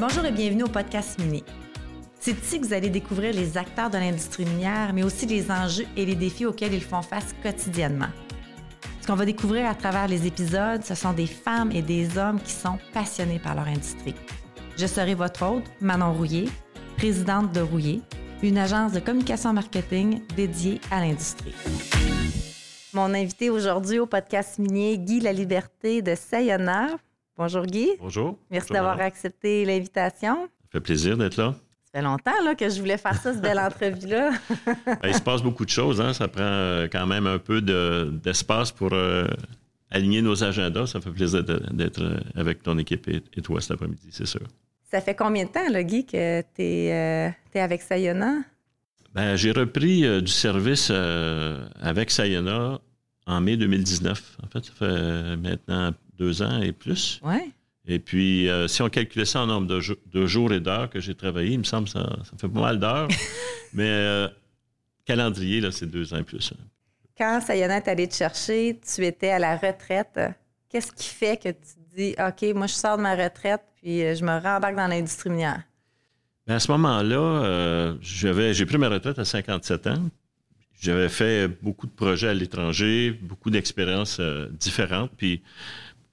Bonjour et bienvenue au podcast Mini. C'est ici que vous allez découvrir les acteurs de l'industrie minière, mais aussi les enjeux et les défis auxquels ils font face quotidiennement. Ce qu'on va découvrir à travers les épisodes, ce sont des femmes et des hommes qui sont passionnés par leur industrie. Je serai votre hôte, Manon Rouillé, présidente de Rouillé, une agence de communication marketing dédiée à l'industrie. Mon invité aujourd'hui au podcast minier, Guy La Liberté de Sayona. Bonjour Guy. Bonjour. Merci d'avoir accepté l'invitation. Ça fait plaisir d'être là. Ça fait longtemps là, que je voulais faire ça, cette belle entrevue-là. Ben, il se passe beaucoup de choses. Hein? Ça prend euh, quand même un peu d'espace pour euh, aligner nos agendas. Ça fait plaisir d'être euh, avec ton équipe et, toi cet après-midi, c'est sûr. Ça fait combien de temps, là, Guy, que tu es, avec Sayona? Ben, j'ai repris du service avec Sayona en mai 2019. En fait, ça fait maintenant deux ans et plus. Ouais. Et puis, euh, si on calculait ça en nombre de, jours et d'heures que j'ai travaillé, il me semble que ça, fait pas mal d'heures. Mais euh, calendrier, là, c'est deux ans et plus. Hein. Quand Sayana est allé te chercher, tu étais à la retraite. Qu'est-ce qui fait que tu dis, OK, moi, je sors de ma retraite, puis euh, je me rembarque dans l'industrie minière? Bien, à ce moment-là, j'ai pris ma retraite à 57 ans. J'avais fait beaucoup de projets à l'étranger, beaucoup d'expériences différentes. Puis,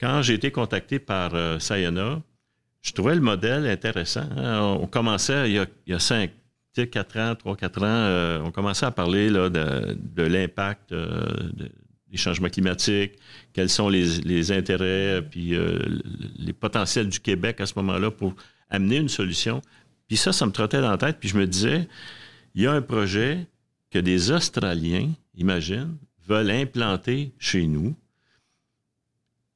quand j'ai été contacté par euh, Sayona, je trouvais le modèle intéressant. Hein. On commençait il y a, il 5, 4 ans, 3, 4 ans, euh, on commençait à parler là, de, l'impact euh, des changements climatiques, quels sont les, intérêts, puis les potentiels du Québec à ce moment-là pour amener une solution. Puis ça, ça me trottait dans la tête, puis je me disais, il y a un projet que des Australiens, imagine, veulent implanter chez nous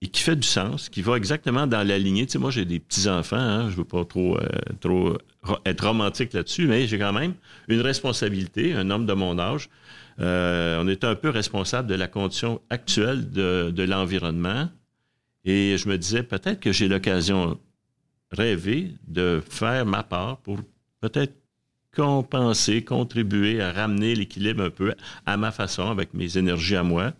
et qui fait du sens, qui va exactement dans la lignée. Tu sais, moi, j'ai des petits-enfants, hein, je veux pas trop, euh, être romantique là-dessus, mais j'ai quand même une responsabilité, un homme de mon âge. Euh, on est un peu responsable de la condition actuelle de, de l'environnement. Et je me disais, peut-être que j'ai l'occasion rêver de faire ma part pour peut-être compenser, contribuer à ramener l'équilibre un peu à ma façon, avec mes énergies à moi.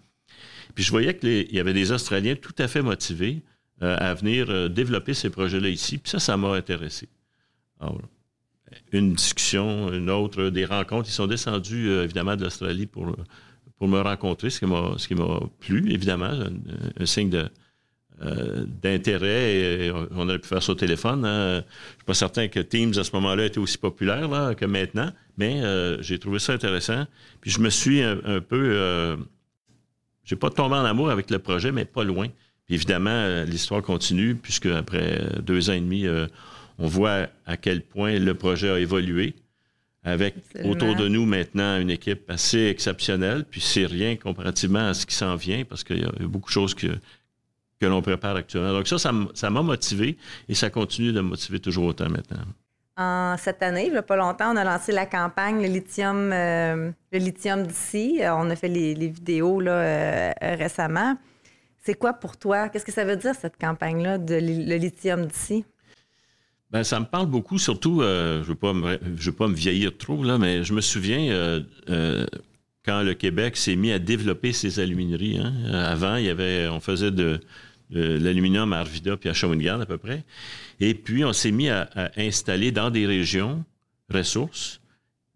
Puis je voyais qu'il y avait des Australiens tout à fait motivés euh, à venir euh, développer ces projets-là ici. Puis ça, ça m'a intéressé. une discussion, une autre, des rencontres. Ils sont descendus, euh, évidemment, de l'Australie pour, pour me rencontrer, ce qui m'a, plu, évidemment, un, signe de, d'intérêt. on aurait pu faire ça au téléphone. Hein. Je ne suis pas certain que Teams, à ce moment-là, était aussi populaire là, que maintenant, mais j'ai trouvé ça intéressant. Puis je me suis un peu j'ai pas tombé en amour avec le projet, mais pas loin. Puis évidemment, euh, l'histoire continue, puisque après euh, deux ans et demi, euh, on voit à quel point le projet a évolué, avec autour de nous maintenant une équipe assez exceptionnelle. Puis c'est rien comparativement à ce qui s'en vient, parce qu'il y, a beaucoup de choses que, que l'on prépare actuellement. Donc ça, ça m'a motivé et ça continue de me motiver toujours autant maintenant. Cette année, il n'y a pas longtemps, on a lancé la campagne Le lithium, euh, le lithium d'ici. Euh, on a fait les, vidéos là, euh, récemment. C'est quoi pour toi? Qu'est-ce que ça veut dire, cette campagne-là de le lithium d'ici? Ben, ça me parle beaucoup, surtout, je ne veux pas me vieillir trop, là, mais je me souviens quand le Québec s'est mis à développer ses alumineries. Hein. Avant, il y avait, on faisait de, l'aluminium à Arvida puis à Shawinigan à peu près. Et puis, on s'est mis à, installer dans des régions ressources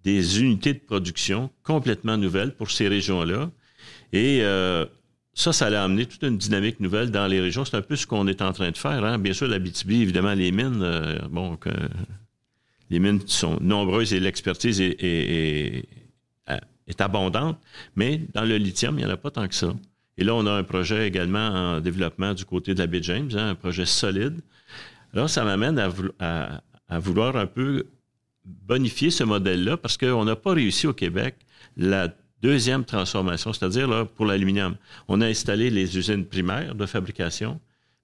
des unités de production complètement nouvelles pour ces régions-là. Et euh, ça, ça allait amener toute une dynamique nouvelle dans les régions. C'est un peu ce qu'on est en train de faire. Hein. Bien sûr, la BTB, évidemment, les mines, euh, les mines sont nombreuses et l'expertise est, est, est, abondante, mais dans le lithium, il n'y en a pas tant que ça. Et là, on a un projet également en développement du côté de la baie James, hein, un projet solide. Alors, ça m'amène à, vouloir un peu bonifier ce modèle-là parce qu'on n'a pas réussi au Québec la deuxième transformation, c'est-à-dire pour l'aluminium. On a installé les usines primaires de fabrication,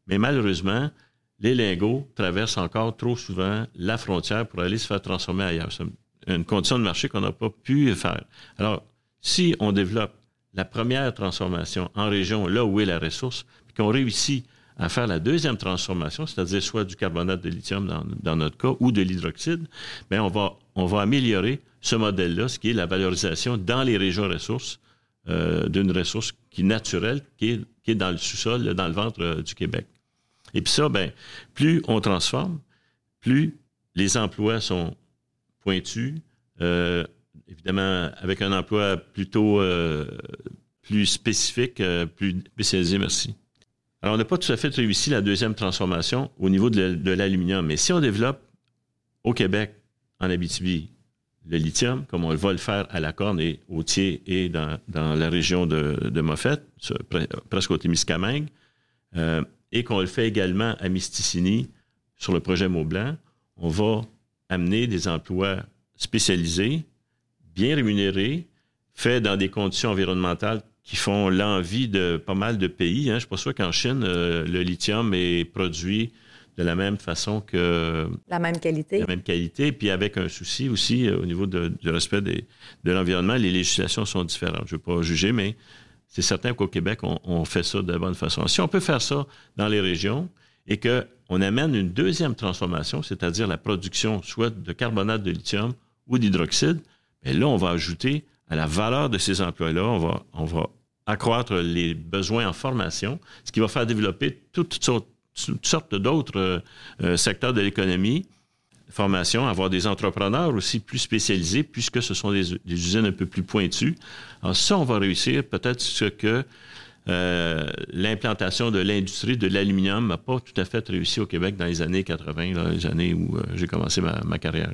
mais malheureusement, les lingots traversent encore trop souvent la frontière pour aller se faire transformer ailleurs. C'est une condition de marché qu'on n'a pas pu faire. Alors, si on développe la première transformation en région, là où est la ressource, puis qu'on réussit à faire la deuxième transformation, c'est-à-dire soit du carbonate de lithium dans, notre cas ou de l'hydroxyde, bien, on va, on va améliorer ce modèle-là, ce qui est la valorisation dans les régions ressources euh, d'une ressource qui est naturelle, qui est, qui est dans le sous-sol, dans le ventre euh, du Québec. Et puis ça, ben, plus on transforme, plus les emplois sont pointus. Euh, évidemment, avec un emploi plutôt euh, plus spécifique, euh, plus spécialisé, merci. Alors, on n'a pas tout à fait réussi la deuxième transformation au niveau de l'aluminium, mais si on développe au Québec, en Abitibi, le lithium, comme on va le faire à la Corne et au Thiers et dans, la région de, de Moffett, presque au Témiscamingue, euh, et qu'on le fait également à Misticini sur le projet Maublanc, on va amener des emplois spécialisés, bien rémunérés, faits dans des conditions environnementales qui font l'envie de pas mal de pays. Hein. Je ne suis pas sûr qu'en Chine, euh, le lithium est produit de la même façon que... La même qualité. La même qualité, puis avec un souci aussi euh, au niveau du respect de l'environnement. Les législations sont différentes. Je ne veux pas juger, mais c'est certain qu'au Québec, on, fait ça de la bonne façon. Si on peut faire ça dans les régions et qu'on amène une deuxième transformation, c'est-à-dire la production soit de carbonate de lithium ou d'hydroxyde, bien là, on va ajouter à la valeur de ces emplois-là, on va, on va accroître les besoins en formation, ce qui va faire développer toutes sortes, d'autres euh, euh, secteurs de l'économie formation, avoir des entrepreneurs aussi plus spécialisés, puisque ce sont des, usines un peu plus pointues. Alors ça, on va réussir peut-être ce que euh, l'implantation de l'industrie de l'aluminium n'a pas tout à fait réussi au Québec dans les années 80, les années où euh, j'ai commencé ma, carrière.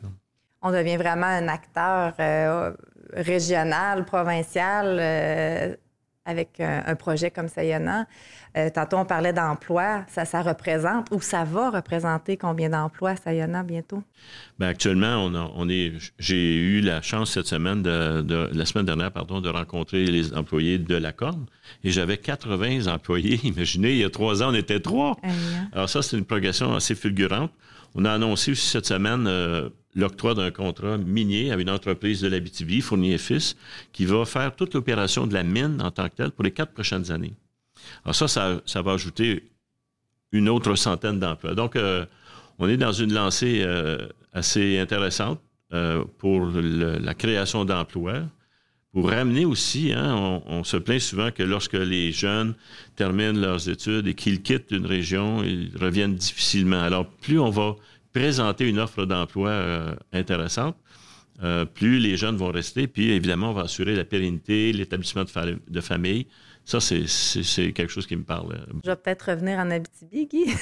On devient vraiment un acteur euh, régional, provincial avec un, projet comme Sayona. Euh, tantôt, on parlait d'emploi. Ça, ça représente ou ça va représenter combien d'emplois, Sayona, bientôt? Bien, actuellement, on, on est. J'ai eu la chance cette semaine, de, la semaine dernière, pardon, de rencontrer les employés de la Corne. Et j'avais 80 employés. Imaginez, il y a trois ans, on était trois. Alors, ça, c'est une progression assez fulgurante. On a annoncé aussi cette semaine euh, l'octroi d'un contrat minier à une entreprise de l'Abitibi, Fournier Fils, qui va faire toute l'opération de la mine en tant que telle pour les quatre prochaines années. Alors ça, ça, va ajouter une autre centaine d'emplois. Donc, euh, on est dans une lancée euh, assez intéressante pour la création d'emplois. Pour ramener aussi, hein, on, on, se plaint souvent que lorsque les jeunes terminent leurs études et qu'ils quittent une région, ils reviennent difficilement. Alors, plus on va présenter une offre d'emploi euh, intéressante, euh, plus les jeunes vont rester. Puis, évidemment, on va assurer la pérennité, l'établissement de, famille. Ça, c'est quelque chose qui me parle. Je vais peut-être revenir en Abitibi, Guy.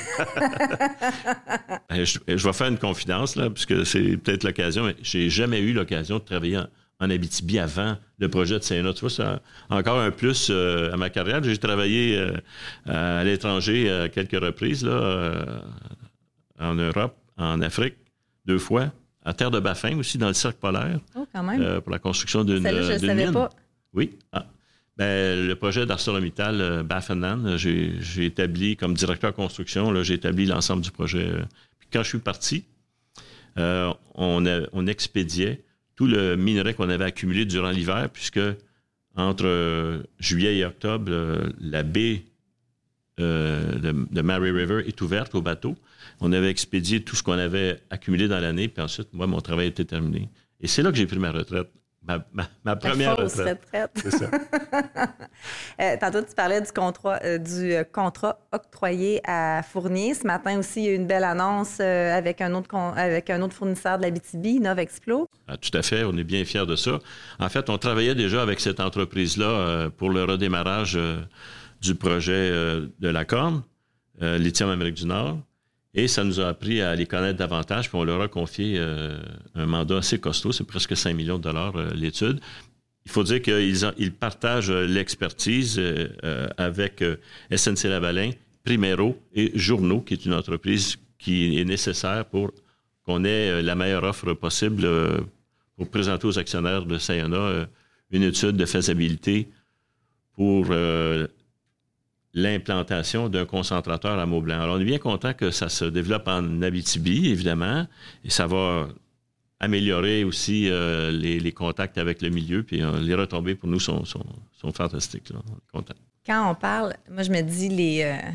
Ben, je, vais faire une confidence, là, puisque c'est peut-être l'occasion, mais j'ai jamais eu l'occasion de travailler en, Abitibi avant le projet de Saint-Nat. Tu vois, c'est encore un plus euh, à ma carrière. J'ai travaillé à l'étranger à quelques reprises, là, en Europe en Afrique deux fois, à Terre de Baffin aussi, dans le cercle polaire. Oh, quand même. Euh, pour la construction d'une mine. Je ne savais pas. Oui. Ah. Ben, le projet d'ArcelorMittal euh, Baffenan, j'ai établi, comme directeur construction, j'ai établi l'ensemble du projet. Puis quand je suis parti, euh, on, expédiait tout le minerai qu'on avait accumulé durant l'hiver, puisque entre juillet et octobre, la baie de, de, Mary River est ouverte au bateau. On avait expédié tout ce qu'on avait accumulé dans l'année, puis ensuite, moi, mon travail était terminé. Et c'est là que j'ai pris ma retraite. Ma, première retraite. C'est ça. Euh, tantôt, tu parlais du contrat, euh, du euh, contrat octroyé à Fournier. Ce matin aussi, il y a eu une belle annonce avec, un autre avec un autre fournisseur de la BTB, Novexplo. Ah, tout à fait. On est bien fiers de ça. En fait, on travaillait déjà avec cette entreprise-là pour le redémarrage du projet de la Corne, Lithium Amérique du Nord. Et ça nous a appris à les connaître davantage, puis on leur a confié euh, un mandat assez costaud, c'est presque 5 millions de dollars euh, l'étude. Il faut dire qu'ils ils partagent euh, l'expertise avec SNC Lavalin, Primero et Journaux, qui est une entreprise qui est nécessaire pour qu'on ait la meilleure offre possible pour présenter aux actionnaires de Sayona une étude de faisabilité pour l'implantation d'un concentrateur à Maublanc. Alors, on est bien content que ça se développe en Abitibi, évidemment, et ça va améliorer aussi euh, les, contacts avec le milieu, puis euh, les retombées pour nous sont, fantastiques. Quand on parle, moi, je me dis, les, euh,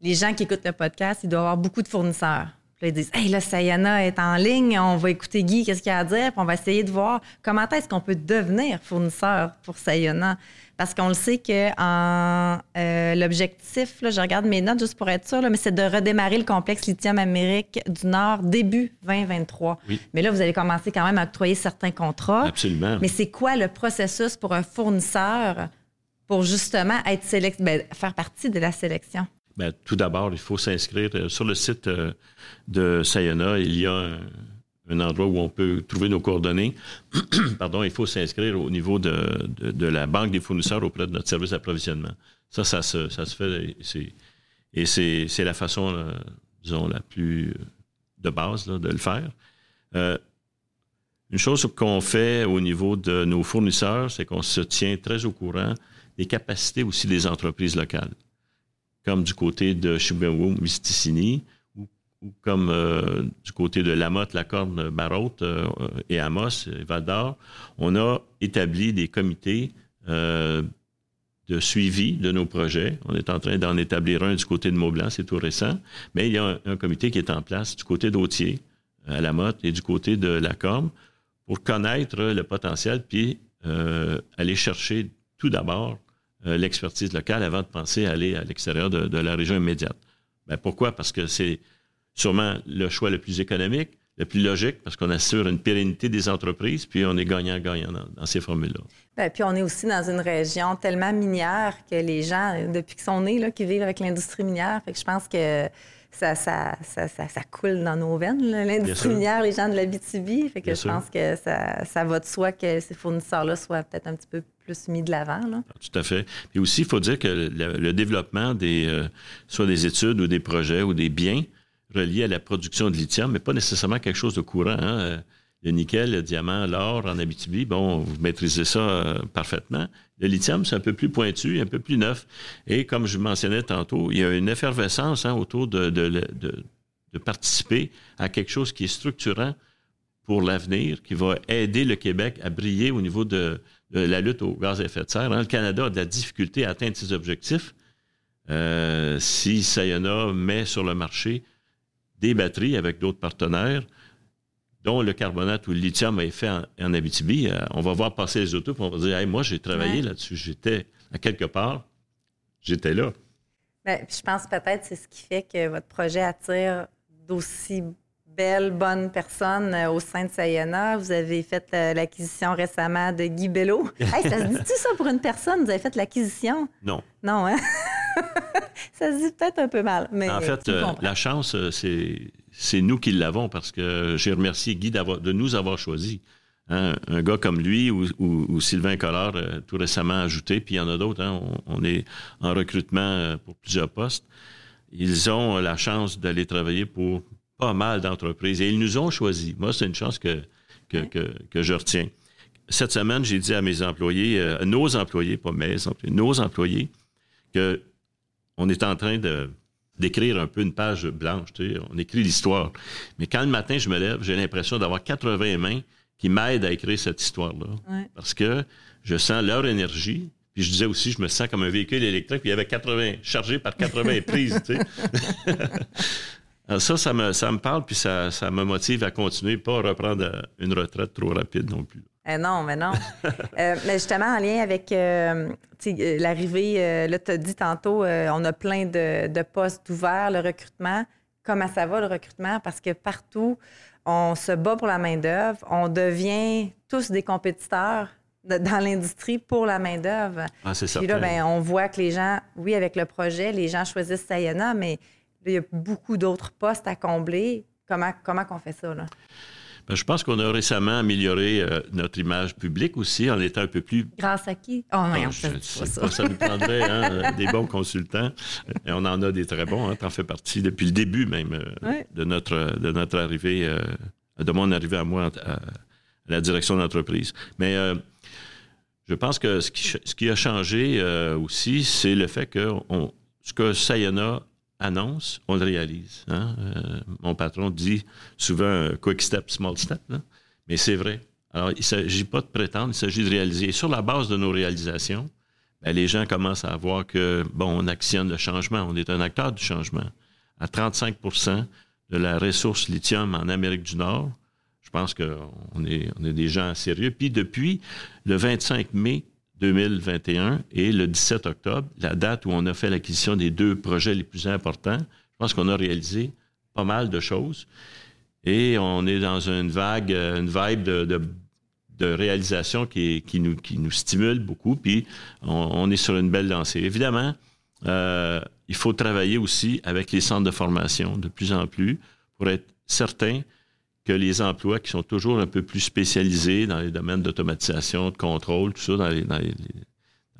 les gens qui écoutent le podcast, ils doivent avoir beaucoup de fournisseurs. Puis là, ils disent Hey, là, Sayana est en ligne, on va écouter Guy, qu'est-ce qu'il a à dire, puis on va essayer de voir comment est-ce qu'on peut devenir fournisseur pour Sayana. Parce qu'on le sait que en, euh, l'objectif, là, je regarde mes notes juste pour être sûr, là, mais c'est de redémarrer le complexe lithium Amérique du Nord début 2023. Oui. Mais là, vous allez commencer quand même à octroyer certains contrats. Absolument. Mais c'est quoi le processus pour un fournisseur pour justement être sélect... ben, faire partie de la sélection? Ben, tout d'abord, il faut s'inscrire euh, sur le site euh, de Sayona. Il y a un, endroit où on peut trouver nos coordonnées. Pardon, il faut s'inscrire au niveau de, de, la banque des fournisseurs auprès de notre service d'approvisionnement. Ça, ça se, ça se fait et c'est- la façon, euh, disons, la plus de base de le faire. Une chose qu'on fait au niveau de nos fournisseurs, c'est qu'on se tient très au courant des capacités aussi des entreprises locales, comme du côté de Chibougamau, Misticini, ou, comme euh, du côté de Lamotte, Lacorne, Barotte euh, et Amos, et Val d'Or. On a établi des comités euh, de suivi de nos projets. On est en train d'en établir un du côté de Maublanc, c'est tout récent, mais il y a un, un comité qui est en place du côté d'Autier, à Lamotte, et du côté de Lacorne, pour connaître le potentiel, puis euh, aller chercher tout d'abord euh, l'expertise locale avant de penser à aller à l'extérieur de, la région immédiate. Ben, pourquoi? Parce que c'est sûrement le choix le plus économique, le plus logique, parce qu'on assure une pérennité des entreprises, puis on est gagnant-gagnant dans, dans ces formules-là. Ben, puis on est aussi dans une région tellement minière que les gens, depuis qu'ils sont nés, là, qui vivent avec l'industrie minière, fait que je pense que ça, ça, ça, ça, coule dans nos veines, l'industrie minière, les gens de la BTB. Fait que Bien je sûr. pense que ça, ça va de soi que ces fournisseurs-là soient peut-être un petit peu plus mis de l'avant. là. Tout à fait. Puis aussi, il faut dire que le, le développement des, euh, soit des études ou des projets ou des biens reliés à la production de lithium n'est pas nécessairement quelque chose de courant. hein. Euh, Le nickel, le diamant, l'or en Abitibi, bon, vous maîtrisez ça euh, parfaitement. Le lithium, c'est un peu plus pointu, un peu plus neuf. Et comme je mentionnais tantôt, il y a une effervescence hein, autour de, de, participer à quelque chose qui est structurant pour l'avenir, qui va aider le Québec à briller au niveau de, de la lutte aux gaz à effet de serre. hein. Le Canada a de la difficulté à atteindre ses objectifs. Euh, si Sayona met sur le marché des batteries avec d'autres partenaires, dont le carbonate ou le lithium est fait en, en Abitibi, euh, on va voir passer les autos et on va dire Hey, moi, j'ai travaillé Ouais. là-dessus. J'étais à quelque part, j'étais là. Puis je pense peut-être que c'est ce qui fait que votre projet attire d'aussi belles, bonnes personnes euh, au sein de Sayana. Vous avez fait euh, l'acquisition récemment de Guy Bello. Hey, ça se dit-tu ça pour une personne? Vous avez fait l'acquisition? Non. Non, hein? ça se dit peut-être un peu mal. Mais En fait, euh, la chance, euh, c'est c'est nous qui l'avons parce que j'ai remercié Guy d'avoir- de nous avoir choisis. Hein, un gars comme lui ou, ou- ou Sylvain Collard, euh, tout récemment ajouté, puis il y en a d'autres. hein, on, on est en recrutement pour plusieurs postes. Ils ont la chance d'aller travailler pour pas mal d'entreprises et ils nous ont choisis. Moi, c'est une chance que, que, que, que je retiens. Cette semaine, j'ai dit à mes employés, euh, à nos employés, pas mes employés, nos employés, que on est en train de d'écrire un peu une page blanche. tu sais, On écrit l'histoire. Mais quand le matin, je me lève, j'ai l'impression d'avoir 80 mains qui m'aident à écrire cette histoire-là. Ouais. Parce que je sens leur énergie. Puis je disais aussi, je me sens comme un véhicule électrique, puis il y avait 80, chargé par 80 prises. tu sais. Alors ça, ça me, ça me parle, puis ça, ça me motive à continuer, pas reprendre une retraite trop rapide non plus. Eh non, mais non. Euh, mais justement, en lien avec euh, euh, l'arrivée, là, tu as dit tantôt, on a plein de, de postes ouverts, le recrutement. Comment ça va, le recrutement? Parce que partout, on se bat pour la main-d'œuvre. On devient tous des compétiteurs de- dans l'industrie pour la main-d'œuvre. Ah, c'est Puis là, certain. ben, on voit que les gens, oui, avec le projet, les gens choisissent Sayana, mais là, il y a beaucoup d'autres postes à combler. Comment, comment qu'on fait ça, là? Ben, je pense qu'on a récemment amélioré euh, notre image publique aussi en étant un peu plus Grâce à qui? Oh non, Ah, ça je pas ça. pas, ça nous prendrait hein, euh, des bons consultants. Et on en a des très bons. Hein, T'en fais partie depuis le début même euh, Ouais. de, notre, de notre arrivée, euh, de mon arrivée à moi à, à la direction d'entreprise. Mais je pense que ce qui, ch- ce qui a changé aussi, c'est le fait que on, ce que Sayona annonce, on le réalise. hein. Euh, mon patron dit souvent euh, quick step, small step, là. mais c'est vrai. Alors, il ne s'agit pas de prétendre, il s'agit de réaliser. Et sur la base de nos réalisations, ben, les gens commencent à voir que, bon, on actionne le changement, on est un acteur du changement. À 35% de la ressource lithium en Amérique du Nord. Je pense qu'on on est des gens sérieux. Puis depuis le 25 mai 2021 et le 17 octobre, la date où on a fait l'acquisition des deux projets les plus importants, je pense qu'on a réalisé pas mal de choses. Et on est dans une vague, une vibe de, réalisation qui, qui, nous, qui nous stimule beaucoup. Puis on, est sur une belle lancée. Évidemment, euh, il faut travailler aussi avec les centres de formation de plus en plus pour être certain que les emplois qui sont toujours un peu plus spécialisés dans les domaines d'automatisation, de contrôle, tout ça, dans,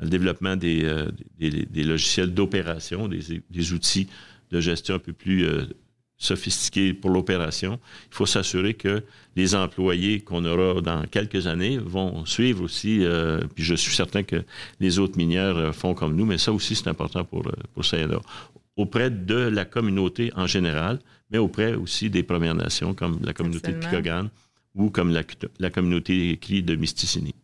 le développement des, euh, des, logiciels d'opération, des, outils de gestion un peu plus euh, sophistiqués pour l'opération. Il faut s'assurer que les employés qu'on aura dans quelques années vont suivre aussi, euh, puis je suis certain que les autres minières font comme nous, mais ça aussi c'est important pour, pour CNA auprès de la communauté en général, mais auprès aussi des Premières Nations, comme la communauté de Picogan ou comme la, communauté écrite de Mysticini.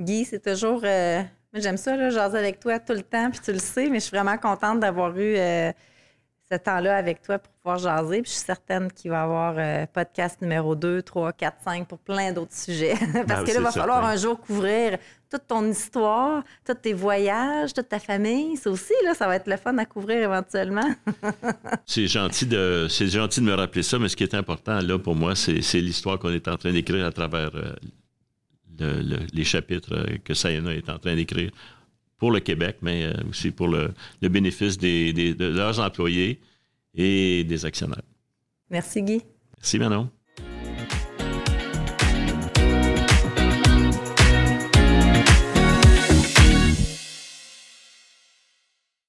Guy, c'est toujours. Euh, j'aime ça, là, jaser avec toi tout le temps, puis tu le sais, mais je suis vraiment contente d'avoir eu euh, ce temps-là avec toi pour pouvoir jaser. Puis je suis certaine qu'il va y avoir euh, podcast numéro 2, 3, 4, 5 pour plein d'autres sujets. Parce ah, que là, il va falloir un jour couvrir toute ton histoire, tous tes voyages, toute ta famille. Ça aussi, là, ça va être le fun à couvrir éventuellement. c'est gentil de c'est gentil de me rappeler ça, mais ce qui est important là pour moi, c'est, l'histoire qu'on est en train d'écrire à travers euh, les chapitres euh, que Sayana est en train d'écrire pour le Québec, mais euh, aussi pour le, bénéfice de leurs employés et des actionnaires. Merci Guy. Merci Manon.